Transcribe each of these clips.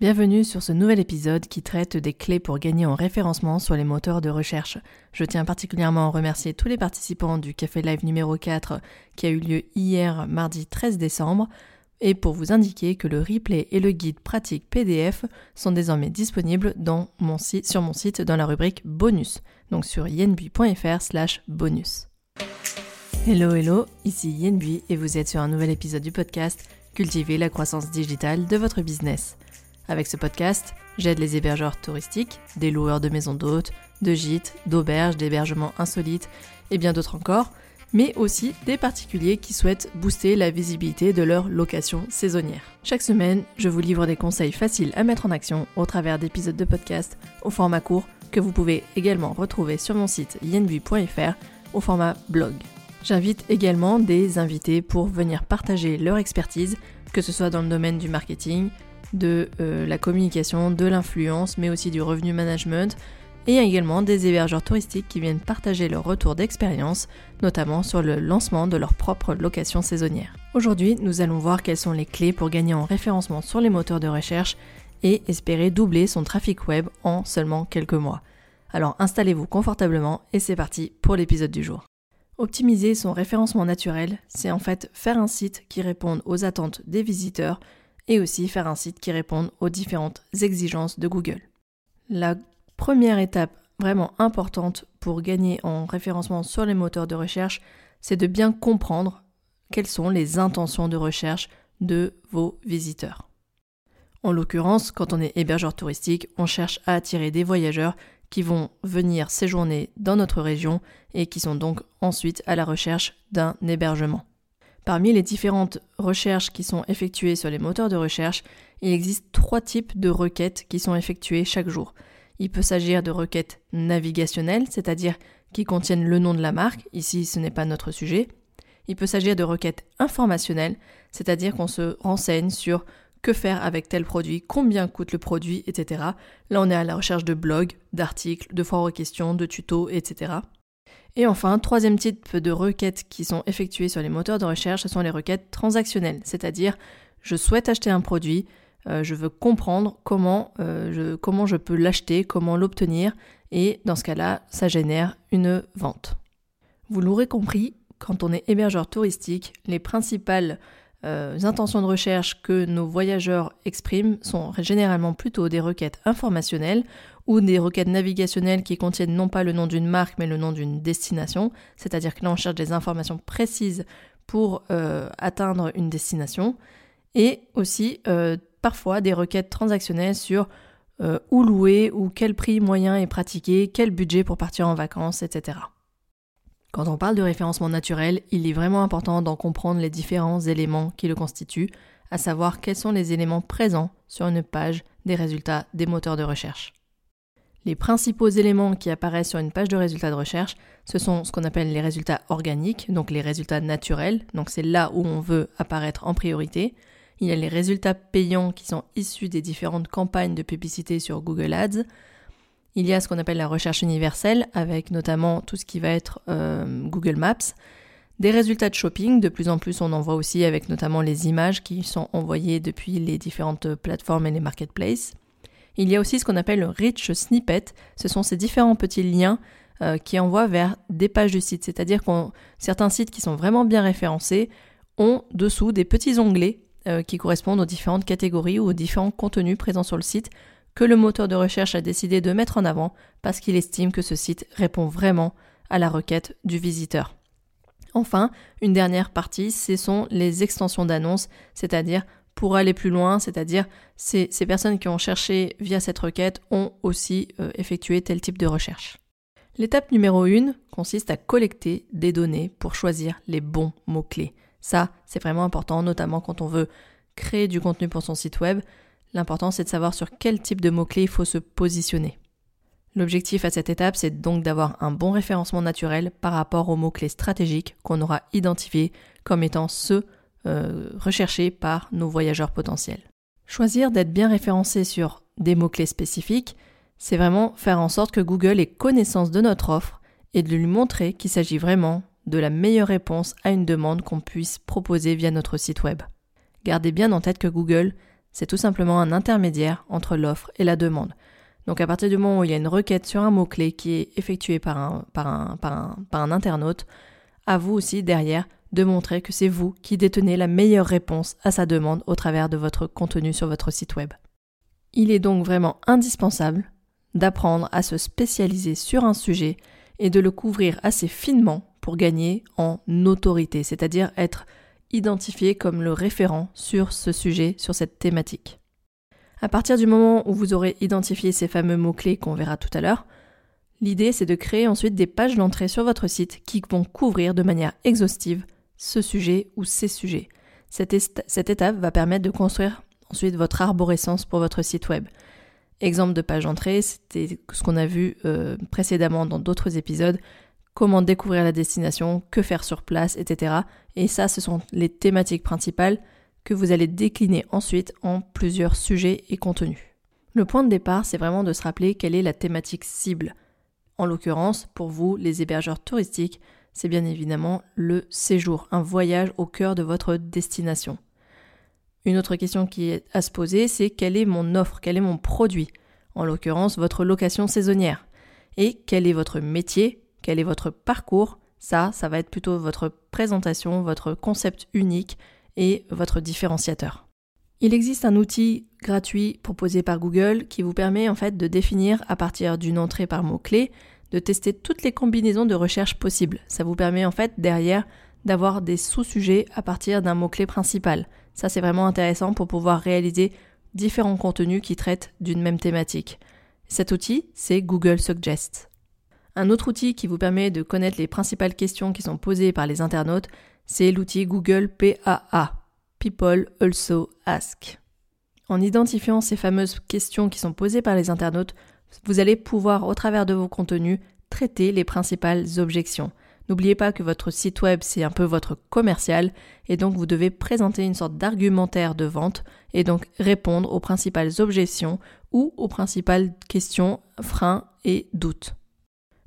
Bienvenue sur ce nouvel épisode qui traite des clés pour gagner en référencement sur les moteurs de recherche. Je tiens particulièrement à remercier tous les participants du Café Live numéro 4 qui a eu lieu hier mardi 13 décembre et pour vous indiquer que le replay et le guide pratique PDF sont désormais disponibles sur mon site dans la rubrique bonus, donc sur yenbui.fr slash bonus. Hello hello, ici Yenbui et vous êtes sur un nouvel épisode du podcast Cultiver la croissance digitale de votre business. Avec ce podcast, j'aide les hébergeurs touristiques, des loueurs de maisons d'hôtes, de gîtes, d'auberges, d'hébergements insolites et bien d'autres encore, mais aussi des particuliers qui souhaitent booster la visibilité de leur location saisonnière. Chaque semaine, je vous livre des conseils faciles à mettre en action au travers d'épisodes de podcast au format court que vous pouvez également retrouver sur mon site yenbui.fr au format blog. J'invite également des invités pour venir partager leur expertise, que ce soit dans le domaine du marketing, de euh, la communication, de l'influence, mais aussi du revenu management, et également des hébergeurs touristiques qui viennent partager leur retour d'expérience, notamment sur le lancement de leur propre location saisonnière. Aujourd'hui, nous allons voir quelles sont les clés pour gagner en référencement sur les moteurs de recherche et espérer doubler son trafic web en seulement quelques mois. Alors installez-vous confortablement et c'est parti pour l'épisode du jour. Optimiser son référencement naturel, c'est en fait faire un site qui réponde aux attentes des visiteurs et aussi faire un site qui réponde aux différentes exigences de Google. La première étape vraiment importante pour gagner en référencement sur les moteurs de recherche, c'est de bien comprendre quelles sont les intentions de recherche de vos visiteurs. En l'occurrence, quand on est hébergeur touristique, on cherche à attirer des voyageurs qui vont venir séjourner dans notre région et qui sont donc ensuite à la recherche d'un hébergement. Parmi les différentes recherches qui sont effectuées sur les moteurs de recherche, il existe trois types de requêtes qui sont effectuées chaque jour. Il peut s'agir de requêtes navigationnelles, c'est-à-dire qui contiennent le nom de la marque, ici ce n'est pas notre sujet. Il peut s'agir de requêtes informationnelles, c'est-à-dire qu'on se renseigne sur que faire avec tel produit, combien coûte le produit, etc. Là on est à la recherche de blogs, d'articles, de foires aux questions, de tutos, etc. Et enfin, troisième type de requêtes qui sont effectuées sur les moteurs de recherche, ce sont les requêtes transactionnelles, c'est-à-dire je souhaite acheter un produit, euh, je veux comprendre comment, euh, je, comment je peux l'acheter, comment l'obtenir, et dans ce cas-là, ça génère une vente. Vous l'aurez compris, quand on est hébergeur touristique, les principales euh, intentions de recherche que nos voyageurs expriment sont généralement plutôt des requêtes informationnelles ou des requêtes navigationnelles qui contiennent non pas le nom d'une marque mais le nom d'une destination, c'est-à-dire que là on cherche des informations précises pour euh, atteindre une destination, et aussi euh, parfois des requêtes transactionnelles sur où louer ou quel prix moyen est pratiqué, quel budget pour partir en vacances, etc. Quand on parle de référencement naturel, il est vraiment important d'en comprendre les différents éléments qui le constituent, à savoir quels sont les éléments présents sur une page des résultats des moteurs de recherche. Les principaux éléments qui apparaissent sur une page de résultats de recherche, ce sont ce qu'on appelle les résultats organiques, donc les résultats naturels, donc c'est là où on veut apparaître en priorité. Il y a les résultats payants qui sont issus des différentes campagnes de publicité sur Google Ads, il y a ce qu'on appelle la recherche universelle, avec notamment tout ce qui va être euh, Google Maps. Des résultats de shopping, de plus en plus on en voit aussi avec notamment les images qui sont envoyées depuis les différentes plateformes et les marketplaces. Il y a aussi ce qu'on appelle le rich snippet, ce sont ces différents petits liens euh, qui envoient vers des pages du site, c'est-à-dire que certains sites qui sont vraiment bien référencés ont dessous des petits onglets euh, qui correspondent aux différentes catégories ou aux différents contenus présents sur le site que le moteur de recherche a décidé de mettre en avant parce qu'il estime que ce site répond vraiment à la requête du visiteur. Enfin, une dernière partie, ce sont les extensions d'annonces, c'est-à-dire pour aller plus loin, c'est-à-dire ces, personnes qui ont cherché via cette requête ont aussi euh, effectué tel type de recherche. L'étape numéro 1 consiste à collecter des données pour choisir les bons mots-clés. Ça, c'est vraiment important, notamment quand on veut créer du contenu pour son site web. L'important, c'est de savoir sur quel type de mots-clés il faut se positionner. L'objectif à cette étape, c'est donc d'avoir un bon référencement naturel par rapport aux mots-clés stratégiques qu'on aura identifiés comme étant ceux euh, recherchés par nos voyageurs potentiels. Choisir d'être bien référencé sur des mots-clés spécifiques, c'est vraiment faire en sorte que Google ait connaissance de notre offre et de lui montrer qu'il s'agit vraiment de la meilleure réponse à une demande qu'on puisse proposer via notre site web. Gardez bien en tête que Google c'est tout simplement un intermédiaire entre l'offre et la demande. Donc à partir du moment où il y a une requête sur un mot-clé qui est effectuée par un, par un, par un, par un internaute, à vous aussi derrière de montrer que c'est vous qui détenez la meilleure réponse à sa demande au travers de votre contenu sur votre site web. Il est donc vraiment indispensable d'apprendre à se spécialiser sur un sujet et de le couvrir assez finement pour gagner en autorité, c'est-à-dire être identifié comme le référent sur ce sujet, sur cette thématique. À partir du moment où vous aurez identifié ces fameux mots-clés qu'on verra tout à l'heure, l'idée c'est de créer ensuite des pages d'entrée sur votre site qui vont couvrir de manière exhaustive ce sujet ou ces sujets. Cette, étape va permettre de construire ensuite votre arborescence pour votre site web. Exemple de page d'entrée, c'était ce qu'on a vu euh, précédemment dans d'autres épisodes, comment découvrir la destination, que faire sur place, etc. Et ça, ce sont les thématiques principales que vous allez décliner ensuite en plusieurs sujets et contenus. Le point de départ, c'est vraiment de se rappeler quelle est la thématique cible. En l'occurrence, pour vous, les hébergeurs touristiques, c'est bien évidemment le séjour, un voyage au cœur de votre destination. Une autre question qui est à se poser, c'est quelle est mon offre, quel est mon produit, en l'occurrence votre location saisonnière, et quel est votre métier, quel est votre parcours, ça, ça va être plutôt votre présentation, votre concept unique et votre différenciateur. Il existe un outil gratuit proposé par Google qui vous permet en fait de définir à partir d'une entrée par mot-clé, de tester toutes les combinaisons de recherche possibles. Ça vous permet en fait derrière d'avoir des sous-sujets à partir d'un mot-clé principal. Ça, c'est vraiment intéressant pour pouvoir réaliser différents contenus qui traitent d'une même thématique. Cet outil, c'est Google Suggest. Un autre outil qui vous permet de connaître les principales questions qui sont posées par les internautes, c'est l'outil Google PAA, People Also Ask. En identifiant ces fameuses questions qui sont posées par les internautes, vous allez pouvoir, au travers de vos contenus, traiter les principales objections. N'oubliez pas que votre site web, c'est un peu votre commercial, et donc vous devez présenter une sorte d'argumentaire de vente, et donc répondre aux principales objections ou aux principales questions, freins et doutes.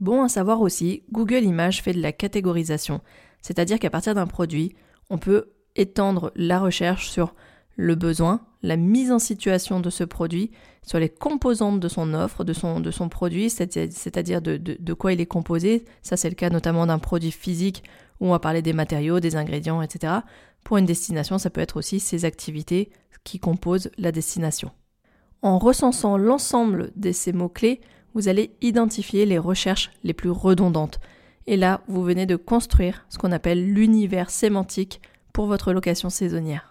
Bon à savoir aussi, Google Images fait de la catégorisation, c'est-à-dire qu'à partir d'un produit, on peut étendre la recherche sur le besoin, la mise en situation de ce produit, sur les composantes de son offre, de son, produit, c'est-à-dire de, de, quoi il est composé. Ça, c'est le cas notamment d'un produit physique où on va parler des matériaux, des ingrédients, etc. Pour une destination, ça peut être aussi ses activités qui composent la destination. En recensant l'ensemble de ces mots-clés, vous allez identifier les recherches les plus redondantes. Et là, vous venez de construire ce qu'on appelle l'univers sémantique pour votre location saisonnière.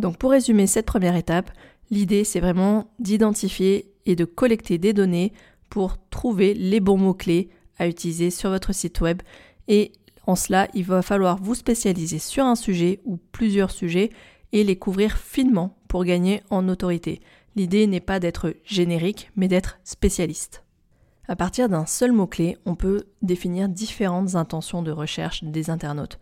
Donc pour résumer cette première étape, l'idée c'est vraiment d'identifier et de collecter des données pour trouver les bons mots-clés à utiliser sur votre site web et en cela, il va falloir vous spécialiser sur un sujet ou plusieurs sujets et les couvrir finement pour gagner en autorité. L'idée n'est pas d'être générique, mais d'être spécialiste. À partir d'un seul mot-clé, on peut définir différentes intentions de recherche des internautes.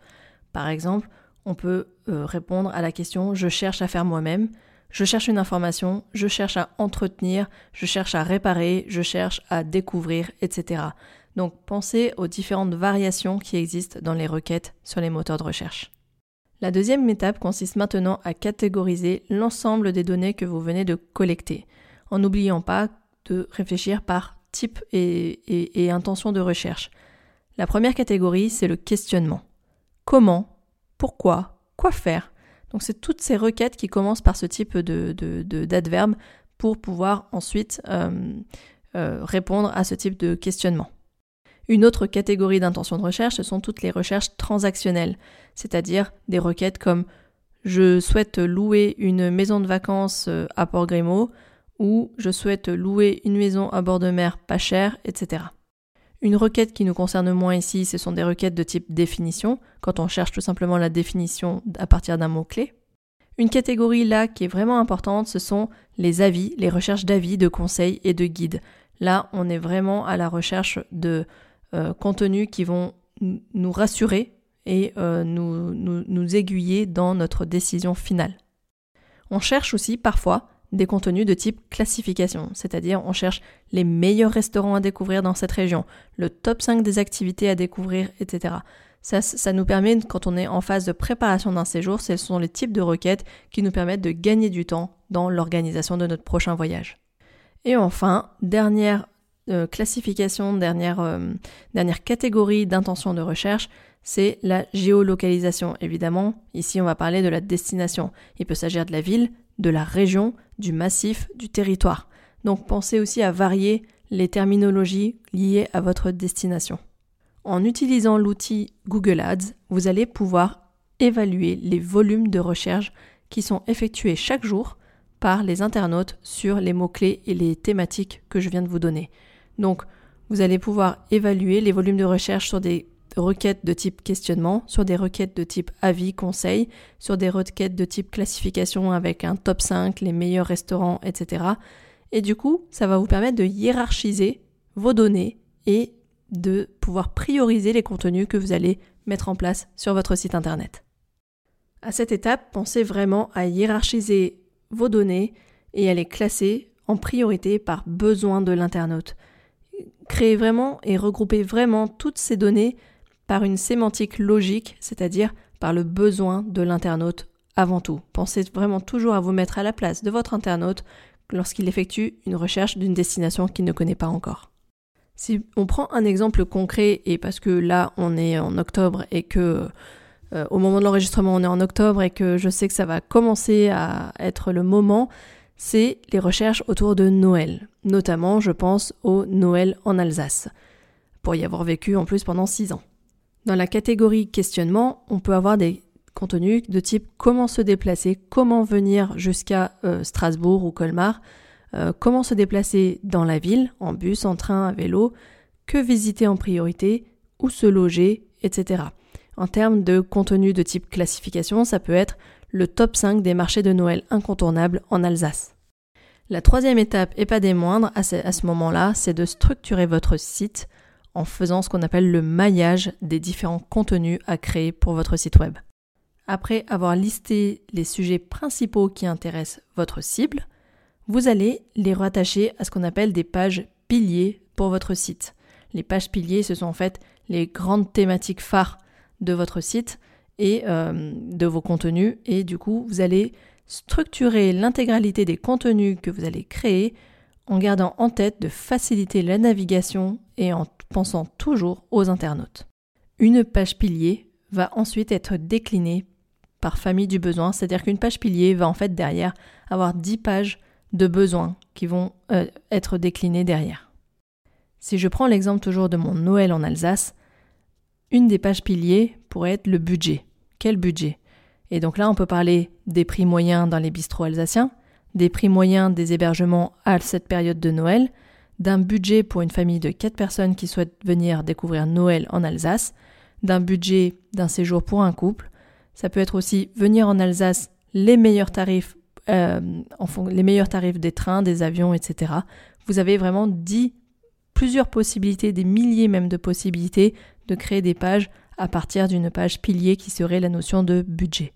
Par exemple, on peut euh, répondre à la question je cherche à faire moi-même, je cherche une information, je cherche à entretenir, je cherche à réparer, je cherche à découvrir, etc. Donc pensez aux différentes variations qui existent dans les requêtes sur les moteurs de recherche. La deuxième étape consiste maintenant à catégoriser l'ensemble des données que vous venez de collecter, en n'oubliant pas de réfléchir par type et intention de recherche. La première catégorie, c'est le questionnement. Comment pourquoi, quoi faire. Donc c'est toutes ces requêtes qui commencent par ce type de, d'adverbe pour pouvoir ensuite euh, euh, répondre à ce type de questionnement. Une autre catégorie d'intention de recherche, ce sont toutes les recherches transactionnelles, c'est-à-dire des requêtes comme je souhaite louer une maison de vacances euh, à Port-Grimaud ou je souhaite louer une maison à bord de mer pas chère, etc. Une requête qui nous concerne moins ici, ce sont des requêtes de type définition, quand on cherche tout simplement la définition à partir d'un mot-clé. Une catégorie là qui est vraiment importante, ce sont les avis, les recherches d'avis, de conseils et de guides. Là, on est vraiment à la recherche de euh, contenus qui vont nous rassurer et euh, nous, nous aiguiller dans notre décision finale. On cherche aussi parfois des contenus de type classification, c'est-à-dire on cherche les meilleurs restaurants à découvrir dans cette région, le top 5 des activités à découvrir, etc. Ça, nous permet, quand on est en phase de préparation d'un séjour, ce sont les types de requêtes qui nous permettent de gagner du temps dans l'organisation de notre prochain voyage. Et enfin, dernière euh, classification, dernière, euh, dernière catégorie d'intention de recherche, c'est la géolocalisation. Évidemment, ici on va parler de la destination. Il peut s'agir de la ville, de la région, du massif, du territoire. Donc pensez aussi à varier les terminologies liées à votre destination. En utilisant l'outil Google Ads, vous allez pouvoir évaluer les volumes de recherche qui sont effectués chaque jour par les internautes sur les mots-clés et les thématiques que je viens de vous donner. Donc, vous allez pouvoir évaluer les volumes de recherche sur des requêtes de type questionnement, sur des requêtes de type avis, conseil, sur des requêtes de type classification avec un top 5, les meilleurs restaurants, etc. Et du coup, ça va vous permettre de hiérarchiser vos données et de pouvoir prioriser les contenus que vous allez mettre en place sur votre site internet. À cette étape, pensez vraiment à hiérarchiser vos données et à les classer en priorité par besoin de l'internaute. Créez vraiment et regroupez vraiment toutes ces données par une sémantique logique, c'est-à-dire par le besoin de l'internaute avant tout. Pensez vraiment toujours à vous mettre à la place de votre internaute lorsqu'il effectue une recherche d'une destination qu'il ne connaît pas encore. Si on prend un exemple concret, et parce que là on est en octobre et que euh, au moment de l'enregistrement on est en octobre et que je sais que ça va commencer à être le moment, c'est les recherches autour de Noël. Notamment je pense au Noël en Alsace, pour y avoir vécu en plus pendant six ans. Dans la catégorie questionnement, on peut avoir des contenu de type comment se déplacer, comment venir jusqu'à euh, Strasbourg ou Colmar, euh, comment se déplacer dans la ville, en bus, en train, à vélo, que visiter en priorité, où se loger, etc. En termes de contenu de type classification, ça peut être le top 5 des marchés de Noël incontournables en Alsace. La troisième étape, et pas des moindres, à ce moment-là, c'est de structurer votre site en faisant ce qu'on appelle le maillage des différents contenus à créer pour votre site web. Après avoir listé les sujets principaux qui intéressent votre cible, vous allez les rattacher à ce qu'on appelle des pages piliers pour votre site. Les pages piliers, ce sont en fait les grandes thématiques phares de votre site et euh, de vos contenus. Et du coup, vous allez structurer l'intégralité des contenus que vous allez créer en gardant en tête de faciliter la navigation et en pensant toujours aux internautes. Une page pilier va ensuite être déclinée par famille du besoin, c'est-à-dire qu'une page pilier va en fait derrière avoir 10 pages de besoins qui vont euh, être déclinées derrière. Si je prends l'exemple toujours de mon Noël en Alsace, une des pages piliers pourrait être le budget. Quel budget? Et donc là, on peut parler des prix moyens dans les bistrots alsaciens, des prix moyens des hébergements à cette période de Noël, d'un budget pour une famille de 4 personnes qui souhaitent venir découvrir Noël en Alsace, d'un budget d'un séjour pour un couple, ça peut être aussi venir en Alsace, les meilleurs tarifs, euh, les meilleurs tarifs des trains, des avions, etc. Vous avez vraiment dit plusieurs possibilités, des milliers même de possibilités de créer des pages à partir d'une page pilier qui serait la notion de budget.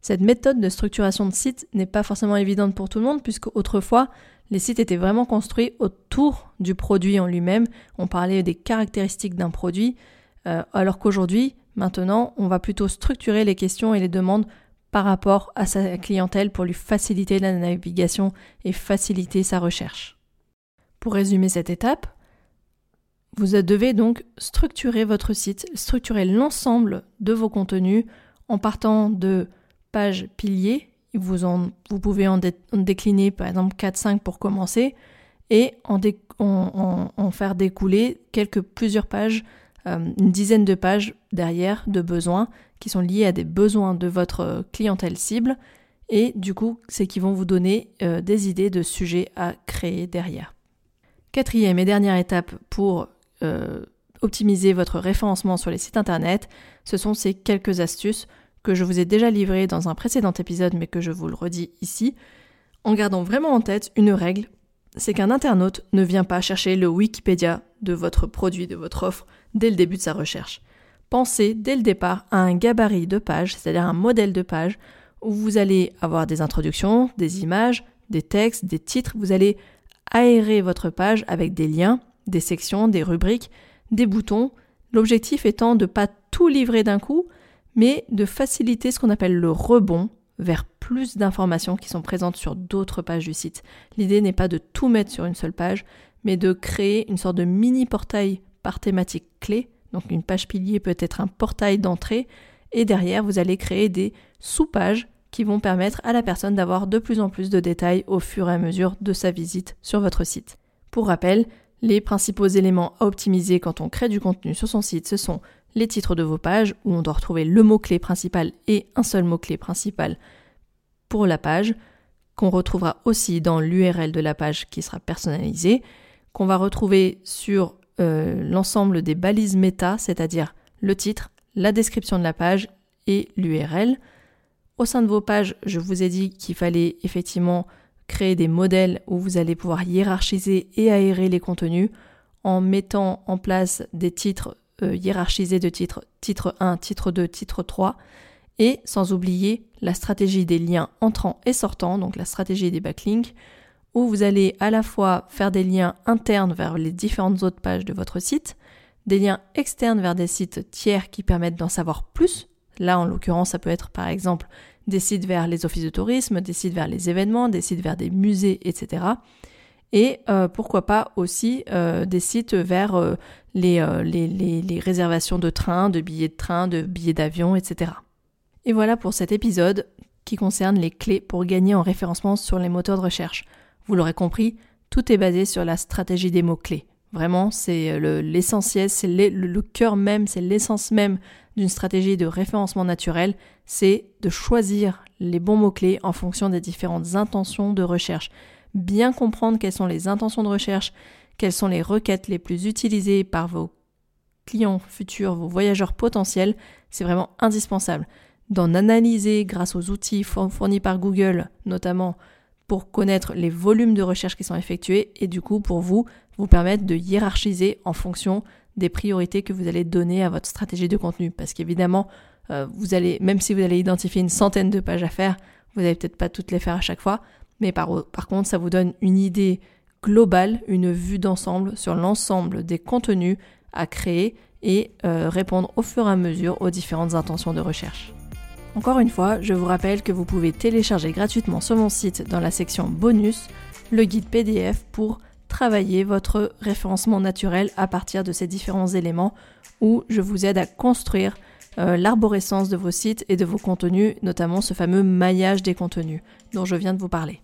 Cette méthode de structuration de site n'est pas forcément évidente pour tout le monde puisque autrefois les sites étaient vraiment construits autour du produit en lui-même. On parlait des caractéristiques d'un produit, euh, alors qu'aujourd'hui Maintenant, on va plutôt structurer les questions et les demandes par rapport à sa clientèle pour lui faciliter la navigation et faciliter sa recherche. Pour résumer cette étape, vous devez donc structurer votre site, structurer l'ensemble de vos contenus en partant de pages piliers. Vous, pouvez en, décliner par exemple 4-5 pour commencer et en, faire découler quelques plusieurs pages euh, une dizaine de pages derrière de besoins qui sont liés à des besoins de votre clientèle cible et du coup c'est qui vont vous donner euh, des idées de sujets à créer derrière. Quatrième et dernière étape pour euh, optimiser votre référencement sur les sites internet, ce sont ces quelques astuces que je vous ai déjà livrées dans un précédent épisode mais que je vous le redis ici, en gardant vraiment en tête une règle, c'est qu'un internaute ne vient pas chercher le Wikipédia de votre produit, de votre offre, dès le début de sa recherche. Pensez dès le départ à un gabarit de page, c'est-à-dire un modèle de page, où vous allez avoir des introductions, des images, des textes, des titres, vous allez aérer votre page avec des liens, des sections, des rubriques, des boutons, l'objectif étant de ne pas tout livrer d'un coup, mais de faciliter ce qu'on appelle le rebond vers plus d'informations qui sont présentes sur d'autres pages du site. L'idée n'est pas de tout mettre sur une seule page, mais de créer une sorte de mini portail par thématique clé. Donc une page pilier peut être un portail d'entrée et derrière vous allez créer des sous-pages qui vont permettre à la personne d'avoir de plus en plus de détails au fur et à mesure de sa visite sur votre site. Pour rappel, les principaux éléments à optimiser quand on crée du contenu sur son site, ce sont les titres de vos pages, où on doit retrouver le mot-clé principal et un seul mot-clé principal pour la page, qu'on retrouvera aussi dans l'URL de la page qui sera personnalisée, qu'on va retrouver sur euh, l'ensemble des balises méta, c'est-à-dire le titre, la description de la page et l'URL. Au sein de vos pages, je vous ai dit qu'il fallait effectivement créer des modèles où vous allez pouvoir hiérarchiser et aérer les contenus en mettant en place des titres euh, hiérarchisés de titres titre 1, titre 2, titre 3 et sans oublier la stratégie des liens entrants et sortants, donc la stratégie des backlinks, où vous allez à la fois faire des liens internes vers les différentes autres pages de votre site, des liens externes vers des sites tiers qui permettent d'en savoir plus. Là, en l'occurrence, ça peut être par exemple des sites vers les offices de tourisme, des sites vers les événements, des sites vers des musées, etc. Et euh, pourquoi pas aussi euh, des sites vers euh, les, réservations de train, de billets de train, de billets d'avion, etc. Et voilà pour cet épisode qui concerne les clés pour gagner en référencement sur les moteurs de recherche. Vous l'aurez compris, tout est basé sur la stratégie des mots-clés. Vraiment, c'est l'essentiel, c'est le cœur même, c'est l'essence même d'une stratégie de référencement naturel, c'est de choisir les bons mots-clés en fonction des différentes intentions de recherche. Bien comprendre quelles sont les intentions de recherche, quelles sont les requêtes les plus utilisées par vos clients futurs, vos voyageurs potentiels, c'est vraiment indispensable. D'en analyser grâce aux outils fournis par Google, notamment pour connaître les volumes de recherche qui sont effectués et du coup pour vous vous permettre de hiérarchiser en fonction des priorités que vous allez donner à votre stratégie de contenu. Parce qu'évidemment, euh, vous allez, même si vous allez identifier une centaine de pages à faire, vous n'allez peut-être pas toutes les faire à chaque fois, mais par, contre, ça vous donne une idée globale, une vue d'ensemble sur l'ensemble des contenus à créer et euh, répondre au fur et à mesure aux différentes intentions de recherche. Encore une fois, je vous rappelle que vous pouvez télécharger gratuitement sur mon site dans la section bonus le guide PDF pour travailler votre référencement naturel à partir de ces différents éléments où je vous aide à construire euh, l'arborescence de vos sites et de vos contenus, notamment ce fameux maillage des contenus dont je viens de vous parler.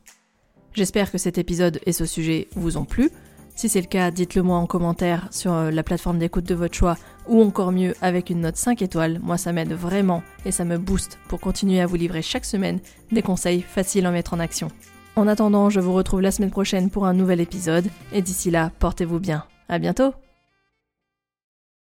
J'espère que cet épisode et ce sujet vous ont plu. Si c'est le cas, dites-le moi en commentaire sur euh, la plateforme d'écoute de votre choix ou encore mieux avec une note 5 étoiles. Moi ça m'aide vraiment et ça me booste pour continuer à vous livrer chaque semaine des conseils faciles à mettre en action. En attendant, je vous retrouve la semaine prochaine pour un nouvel épisode, et d'ici là, portez-vous bien. À bientôt!